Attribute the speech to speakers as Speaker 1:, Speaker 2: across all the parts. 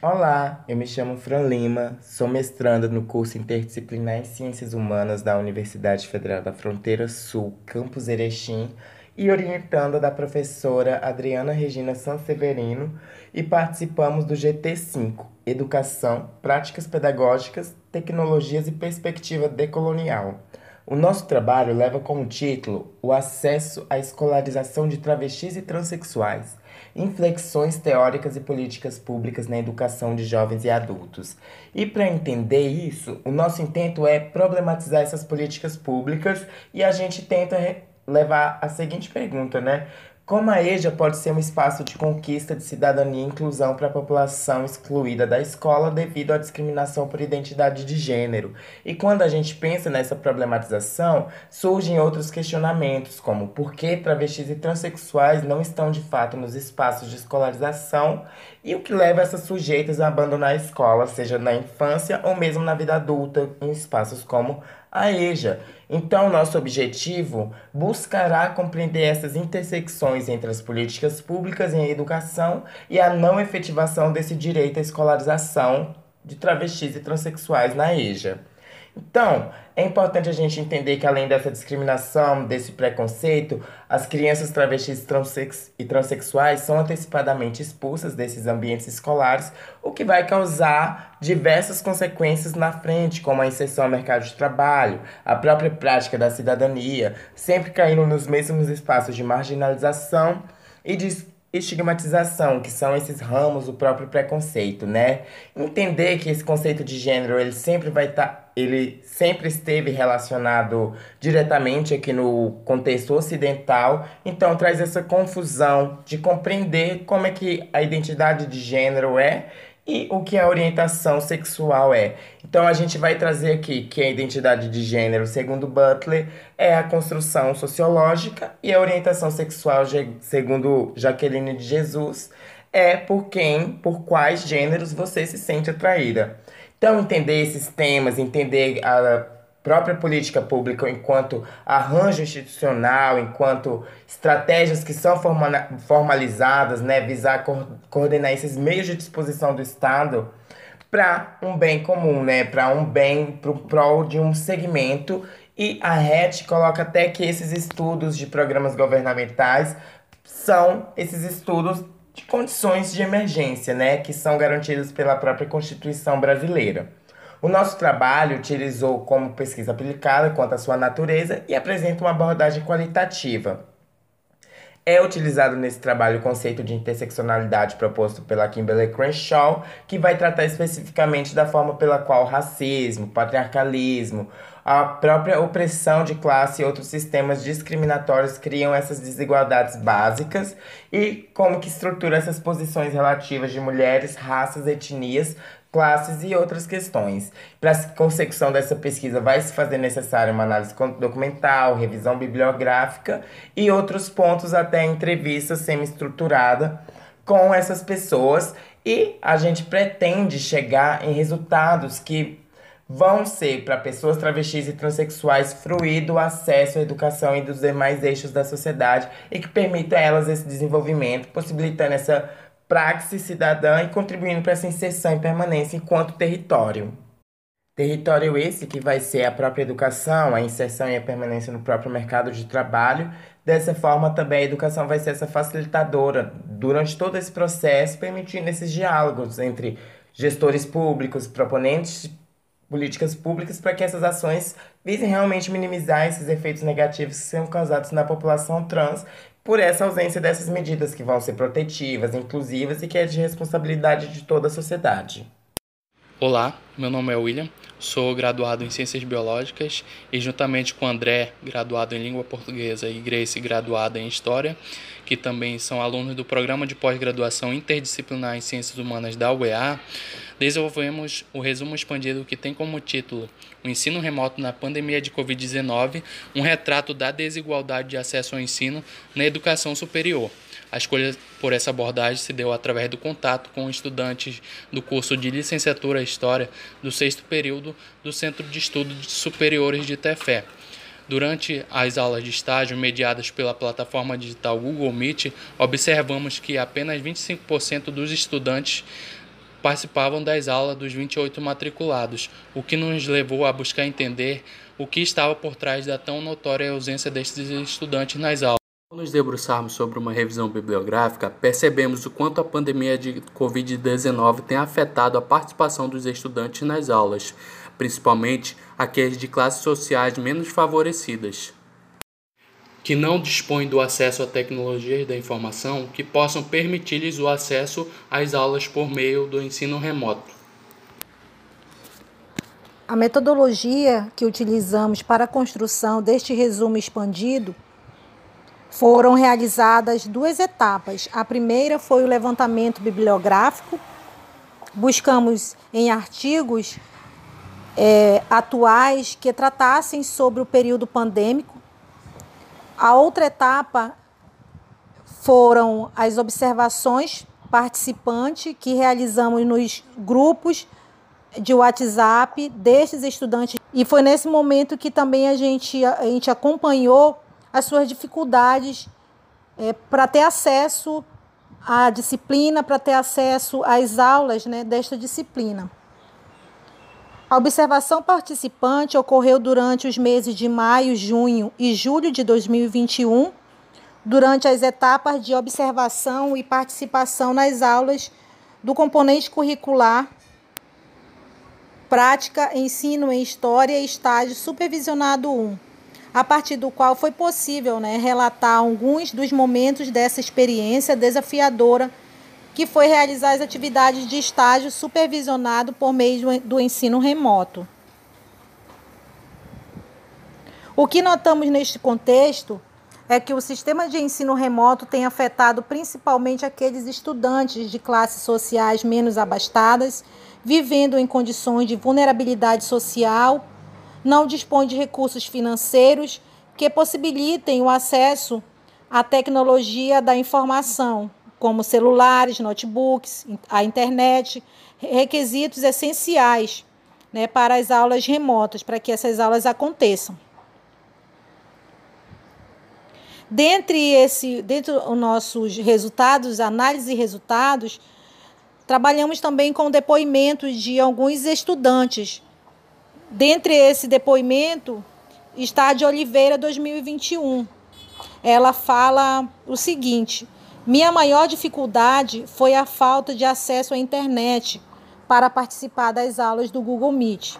Speaker 1: Olá, eu me chamo Fran Lima, sou mestranda no curso interdisciplinar em Ciências Humanas da Universidade Federal da Fronteira Sul, campus Erechim, e orientanda da professora Adriana Regina Sanseverino, e participamos do GT5, Educação, Práticas Pedagógicas, Tecnologias e Perspectiva Decolonial. O nosso trabalho leva como título o acesso à escolarização de travestis e transexuais, inflexões teóricas e políticas públicas na educação de jovens e adultos. E para entender isso, o nosso intento é problematizar essas políticas públicas e a gente tenta levar a seguinte pergunta, né? Como a EJA pode ser um espaço de conquista de cidadania e inclusão para a população excluída da escola devido à discriminação por identidade de gênero? E quando a gente pensa nessa problematização, surgem outros questionamentos, como por que travestis e transexuais não estão de fato nos espaços de escolarização e o que leva essas sujeitas a abandonar a escola, seja na infância ou mesmo na vida adulta, em espaços como a EJA. Então, nosso objetivo buscará compreender essas intersecções entre as políticas públicas em educação e a não efetivação desse direito à escolarização de travestis e transexuais na EJA. Então, é importante a gente entender que além dessa discriminação, desse preconceito, as crianças travestis transex e transexuais são antecipadamente expulsas desses ambientes escolares, o que vai causar diversas consequências na frente, como a inserção ao mercado de trabalho, a própria prática da cidadania, sempre caindo nos mesmos espaços de marginalização e de estigmatização, que são esses ramos do próprio preconceito, né? Entender que esse conceito de gênero, ele sempre vai estar, tá, ele sempre esteve relacionado diretamente aqui no contexto ocidental, então traz essa confusão de compreender como é que a identidade de gênero é e o que a orientação sexual é. Então a gente vai trazer aqui que a identidade de gênero, segundo Butler, é a construção sociológica e a orientação sexual, segundo Jaqueline de Jesus, é por quem, por quais gêneros você se sente atraída. Então entender esses temas, entender a própria política pública enquanto arranjo institucional, enquanto estratégias que são formalizadas, né, visar coordenar esses meios de disposição do Estado para um bem comum, né, para um bem pro prol de um segmento. E a RET coloca até que esses estudos de programas governamentais são esses estudos de condições de emergência, né, que são garantidos pela própria Constituição brasileira. O nosso trabalho utilizou como pesquisa aplicada quanto à sua natureza e apresenta uma abordagem qualitativa. É utilizado nesse trabalho o conceito de interseccionalidade proposto pela Kimberly Crenshaw, que vai tratar especificamente da forma pela qual racismo, patriarcalismo, a própria opressão de classe e outros sistemas discriminatórios criam essas desigualdades básicas e como que estrutura essas posições relativas de mulheres, raças, etnias classes e outras questões. Para a consecução dessa pesquisa, vai se fazer necessária uma análise documental, revisão bibliográfica e outros pontos, até entrevista semi-estruturada com essas pessoas. E a gente pretende chegar em resultados que vão ser para pessoas travestis e transexuais fruir do acesso à educação e dos demais eixos da sociedade e que permitam a elas esse desenvolvimento, possibilitando essa praxis cidadã e contribuindo para essa inserção e permanência enquanto território. Território esse que vai ser a própria educação, a inserção e a permanência no próprio mercado de trabalho. Dessa forma, também a educação vai ser essa facilitadora durante todo esse processo, permitindo esses diálogos entre gestores públicos, proponentes políticas públicas, para que essas ações visem realmente minimizar esses efeitos negativos que são causados na população trans por essa ausência dessas medidas que vão ser protetivas, inclusivas e que é de responsabilidade de toda a sociedade.
Speaker 2: Olá, meu nome é William, sou graduado em Ciências Biológicas e juntamente com André, graduado em Língua Portuguesa, e Grace, graduada em História, que também são alunos do Programa de Pós-Graduação Interdisciplinar em Ciências Humanas da UEA, desenvolvemos o resumo expandido que tem como título O ensino remoto na pandemia de Covid-19, um retrato da desigualdade de acesso ao ensino na educação superior. A escolha por essa abordagem se deu através do contato com estudantes do curso de licenciatura em História do sexto período do Centro de Estudos Superiores de Tefé. Durante as aulas de estágio mediadas pela plataforma digital Google Meet, observamos que apenas 25% dos estudantes participavam das aulas dos 28 matriculados, o que nos levou a buscar entender o que estava por trás da tão notória ausência destes estudantes nas aulas. Ao nos debruçarmos sobre uma revisão bibliográfica, percebemos o quanto a pandemia de Covid-19 tem afetado a participação dos estudantes nas aulas, principalmente aqueles de classes sociais menos favorecidas que não dispõem do acesso a tecnologias da informação que possam permitir-lhes o acesso às aulas por meio do ensino remoto.
Speaker 3: A metodologia que utilizamos para a construção deste resumo expandido foram realizadas duas etapas. A primeira foi o levantamento bibliográfico. Buscamos em artigos é, atuais que tratassem sobre o período pandêmico a outra etapa foram as observações participantes que realizamos nos grupos de WhatsApp destes estudantes. E foi nesse momento que também a gente, a gente acompanhou as suas dificuldades é, para ter acesso à disciplina, para ter acesso às aulas né, desta disciplina. A observação participante ocorreu durante os meses de maio, junho e julho de 2021, durante as etapas de observação e participação nas aulas do componente curricular Prática, Ensino em História Estágio Supervisionado 1, a partir do qual foi possível né, relatar alguns dos momentos dessa experiência desafiadora que foi realizar as atividades de estágio supervisionado por meio do ensino remoto. O que notamos neste contexto é que o sistema de ensino remoto tem afetado principalmente aqueles estudantes de classes sociais menos abastadas, vivendo em condições de vulnerabilidade social, não dispõe de recursos financeiros que possibilitem o acesso à tecnologia da informação, como celulares, notebooks, a internet, requisitos essenciais né, para as aulas remotas, para que essas aulas aconteçam. Dentre esse, dentro dos nossos resultados, análise e resultados, trabalhamos também com depoimentos de alguns estudantes. Dentre esse depoimento está de Oliveira 2021. Ela fala o seguinte: minha maior dificuldade foi a falta de acesso à internet para participar das aulas do Google Meet.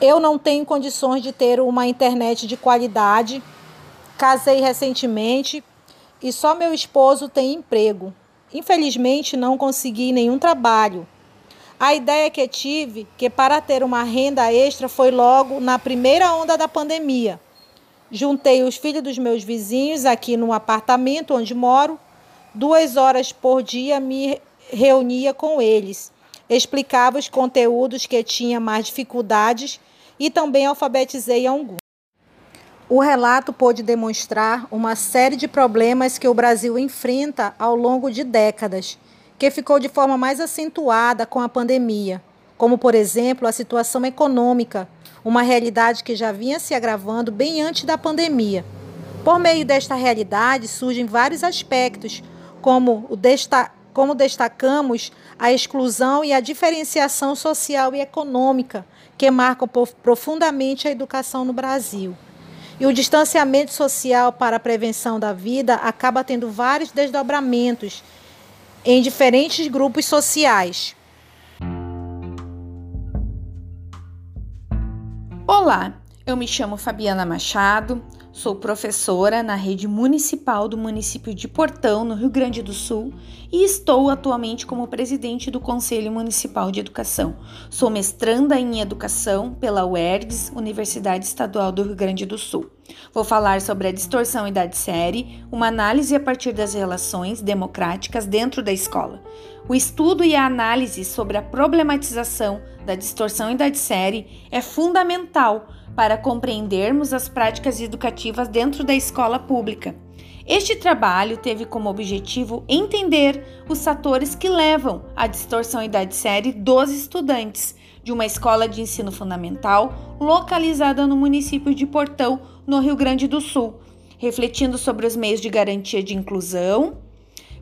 Speaker 3: Eu não tenho condições de ter uma internet de qualidade. Casei recentemente e só meu esposo tem emprego. Infelizmente, não consegui nenhum trabalho. A ideia que tive que para ter uma renda extra foi logo na primeira onda da pandemia. Juntei os filhos dos meus vizinhos aqui no apartamento onde moro. Duas horas por dia me reunia com eles. Explicava os conteúdos que tinha mais dificuldades e também alfabetizei alguns. O relato pôde demonstrar uma série de problemas que o Brasil enfrenta ao longo de décadas, que ficou de forma mais acentuada com a pandemia, como, por exemplo, a situação econômica uma realidade que já vinha se agravando bem antes da pandemia. Por meio desta realidade surgem vários aspectos, como, o desta como destacamos a exclusão e a diferenciação social e econômica, que marcam profundamente a educação no Brasil. E o distanciamento social para a prevenção da vida acaba tendo vários desdobramentos em diferentes grupos sociais.
Speaker 4: Olá, eu me chamo Fabiana Machado, sou professora na rede municipal do município de Portão, no Rio Grande do Sul, e estou atualmente como presidente do Conselho Municipal de Educação. Sou mestranda em Educação pela UERGS, Universidade Estadual do Rio Grande do Sul. Vou falar sobre a distorção idade-série, uma análise a partir das relações democráticas dentro da escola. O estudo e a análise sobre a problematização da distorção idade-série é fundamental para compreendermos as práticas educativas dentro da escola pública. Este trabalho teve como objetivo entender os fatores que levam à distorção idade-série dos estudantes de uma escola de ensino fundamental localizada no município de Portão, no Rio Grande do Sul, refletindo sobre os meios de garantia de inclusão,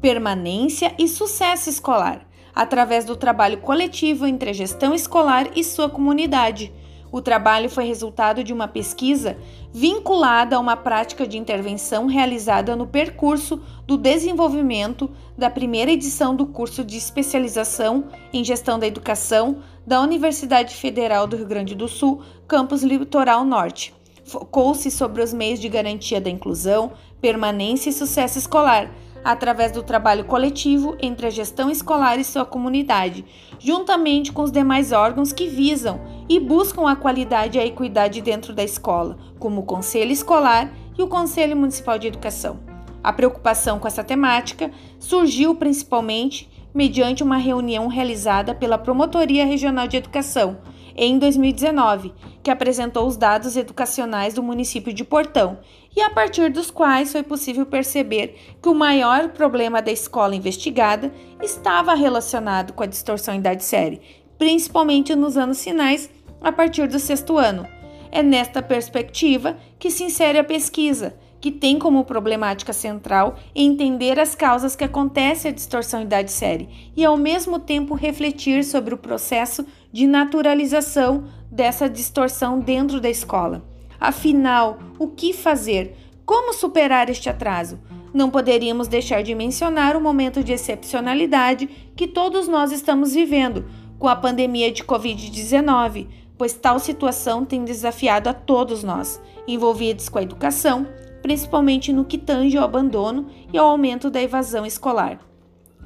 Speaker 4: permanência e sucesso escolar, através do trabalho coletivo entre a gestão escolar e sua comunidade. O trabalho foi resultado de uma pesquisa vinculada a uma prática de intervenção realizada no percurso do desenvolvimento da primeira edição do curso de especialização em gestão da educação da Universidade Federal do Rio Grande do Sul, campus Litoral Norte. Focou-se sobre os meios de garantia da inclusão, permanência e sucesso escolar, através do trabalho coletivo entre a gestão escolar e sua comunidade, juntamente com os demais órgãos que visam e buscam a qualidade e a equidade dentro da escola, como o Conselho Escolar e o Conselho Municipal de Educação. A preocupação com essa temática surgiu principalmente mediante uma reunião realizada pela Promotoria Regional de Educação em 2019, que apresentou os dados educacionais do município de Portão e a partir dos quais foi possível perceber que o maior problema da escola investigada estava relacionado com a distorção idade série, principalmente nos anos finais, a partir do sexto ano. É nesta perspectiva que se insere a pesquisa, que tem como problemática central entender as causas que acontece a distorção idade série e ao mesmo tempo refletir sobre o processo de naturalização dessa distorção dentro da escola. Afinal, o que fazer? Como superar este atraso? Não poderíamos deixar de mencionar o momento de excepcionalidade que todos nós estamos vivendo com a pandemia de Covid-19, pois tal situação tem desafiado a todos nós, envolvidos com a educação, principalmente no que tange ao abandono e ao aumento da evasão escolar.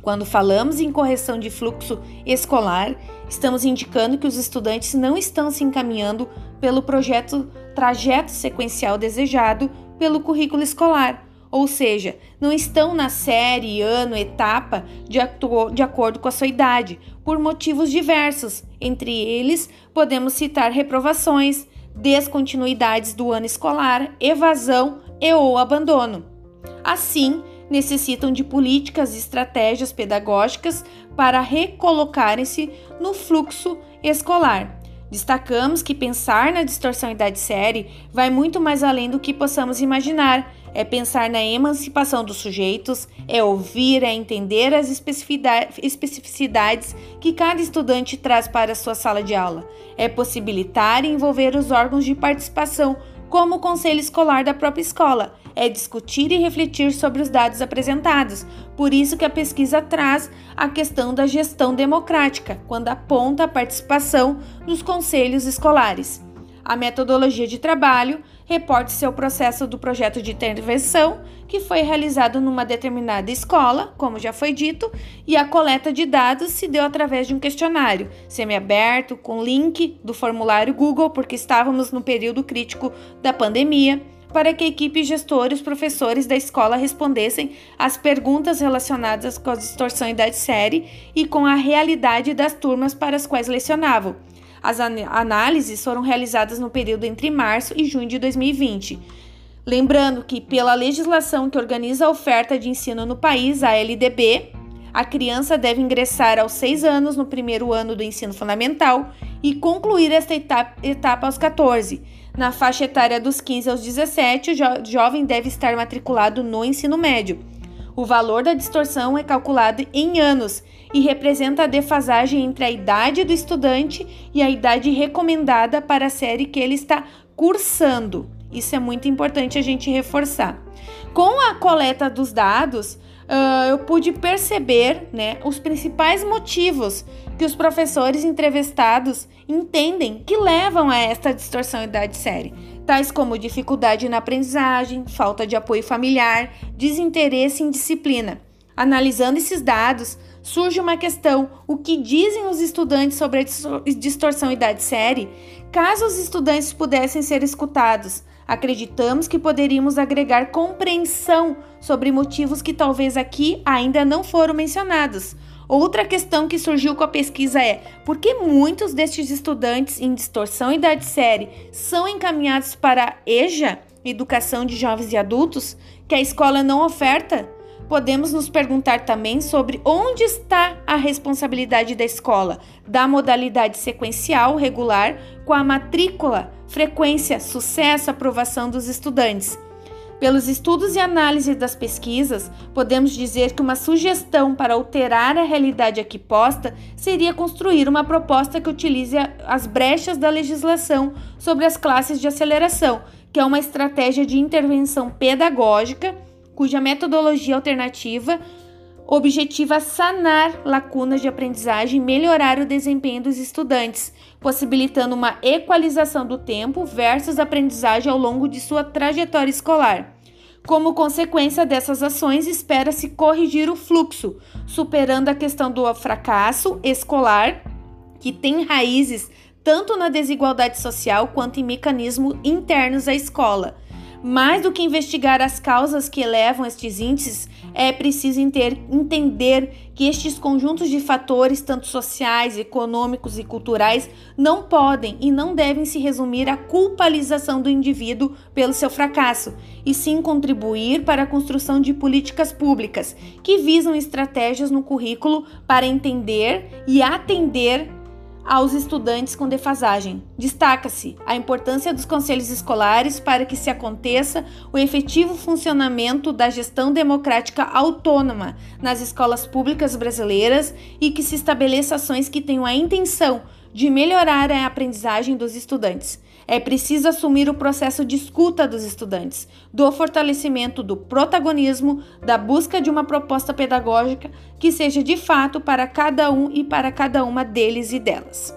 Speaker 4: Quando falamos em correção de fluxo escolar, estamos indicando que os estudantes não estão se encaminhando pelo projeto trajeto sequencial desejado pelo currículo escolar, ou seja, não estão na série, ano, etapa de, de acordo com a sua idade, por motivos diversos. Entre eles, podemos citar reprovações, descontinuidades do ano escolar, evasão e ou abandono. Assim, necessitam de políticas e estratégias pedagógicas para recolocarem-se no fluxo escolar. Destacamos que pensar na distorção idade série vai muito mais além do que possamos imaginar. É pensar na emancipação dos sujeitos, é ouvir, é entender as especificidades que cada estudante traz para a sua sala de aula. É possibilitar e envolver os órgãos de participação como o conselho escolar da própria escola, é discutir e refletir sobre os dados apresentados. Por isso que a pesquisa traz a questão da gestão democrática, quando aponta a participação dos conselhos escolares. A metodologia de trabalho reporta seu processo do projeto de intervenção, que foi realizado numa determinada escola, como já foi dito, e a coleta de dados se deu através de um questionário semiaberto com link do formulário Google, porque estávamos no período crítico da pandemia, para que a equipe gestora e os professores da escola respondessem às perguntas relacionadas com a distorção idade série e com a realidade das turmas para as quais lecionavam. As análises foram realizadas no período entre março e junho de 2020. Lembrando que, pela legislação que organiza a oferta de ensino no país, a LDB, a criança deve ingressar aos 6 anos no primeiro ano do ensino fundamental e concluir esta etapa, etapa aos 14. Na faixa etária dos 15 aos 17, o jo jovem deve estar matriculado no ensino médio. O valor da distorção é calculado em anos e representa a defasagem entre a idade do estudante e a idade recomendada para a série que ele está cursando. Isso é muito importante a gente reforçar. Com a coleta dos dados, uh, eu pude perceber né, os principais motivos que os professores entrevistados entendem que levam a esta distorção idade série tais como dificuldade na aprendizagem, falta de apoio familiar, desinteresse em disciplina. Analisando esses dados, surge uma questão: o que dizem os estudantes sobre a distorção idade série? Caso os estudantes pudessem ser escutados, acreditamos que poderíamos agregar compreensão sobre motivos que talvez aqui ainda não foram mencionados Outra questão que surgiu com a pesquisa é por que muitos destes estudantes em distorção e idade série são encaminhados para a EJA, Educação de Jovens e Adultos, que a escola não oferta? Podemos nos perguntar também sobre onde está a responsabilidade da escola, da modalidade sequencial regular com a matrícula, frequência, sucesso, aprovação dos estudantes. Pelos estudos e análise das pesquisas, podemos dizer que uma sugestão para alterar a realidade aqui posta seria construir uma proposta que utilize as brechas da legislação sobre as classes de aceleração, que é uma estratégia de intervenção pedagógica cuja metodologia alternativa objetiva sanar lacunas de aprendizagem e melhorar o desempenho dos estudantes, possibilitando uma equalização do tempo versus aprendizagem ao longo de sua trajetória escolar. Como consequência dessas ações, espera-se corrigir o fluxo, superando a questão do fracasso escolar, que tem raízes tanto na desigualdade social quanto em mecanismos internos à escola mais do que investigar as causas que elevam estes índices, é preciso entender que estes conjuntos de fatores, tanto sociais, econômicos e culturais, não podem e não devem se resumir à culpabilização do indivíduo pelo seu fracasso, e sim contribuir para a construção de políticas públicas que visam estratégias no currículo para entender e atender aos estudantes com defasagem. Destaca-se a importância dos conselhos escolares para que se aconteça o efetivo funcionamento da gestão democrática autônoma nas escolas públicas brasileiras e que se estabeleça ações que tenham a intenção de melhorar a aprendizagem dos estudantes. É preciso assumir o processo de escuta dos estudantes, do fortalecimento do protagonismo, da busca de uma proposta pedagógica que seja de fato para cada um e para cada uma deles e delas.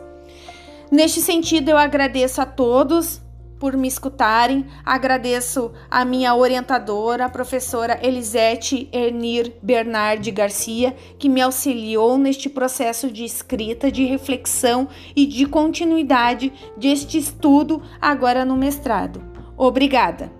Speaker 4: Neste sentido, eu agradeço a todos por me escutarem. Agradeço a minha orientadora, a professora Elisete Ernir Bernardi Garcia, que me auxiliou neste processo de escrita, de reflexão e de continuidade deste estudo agora no mestrado. Obrigada!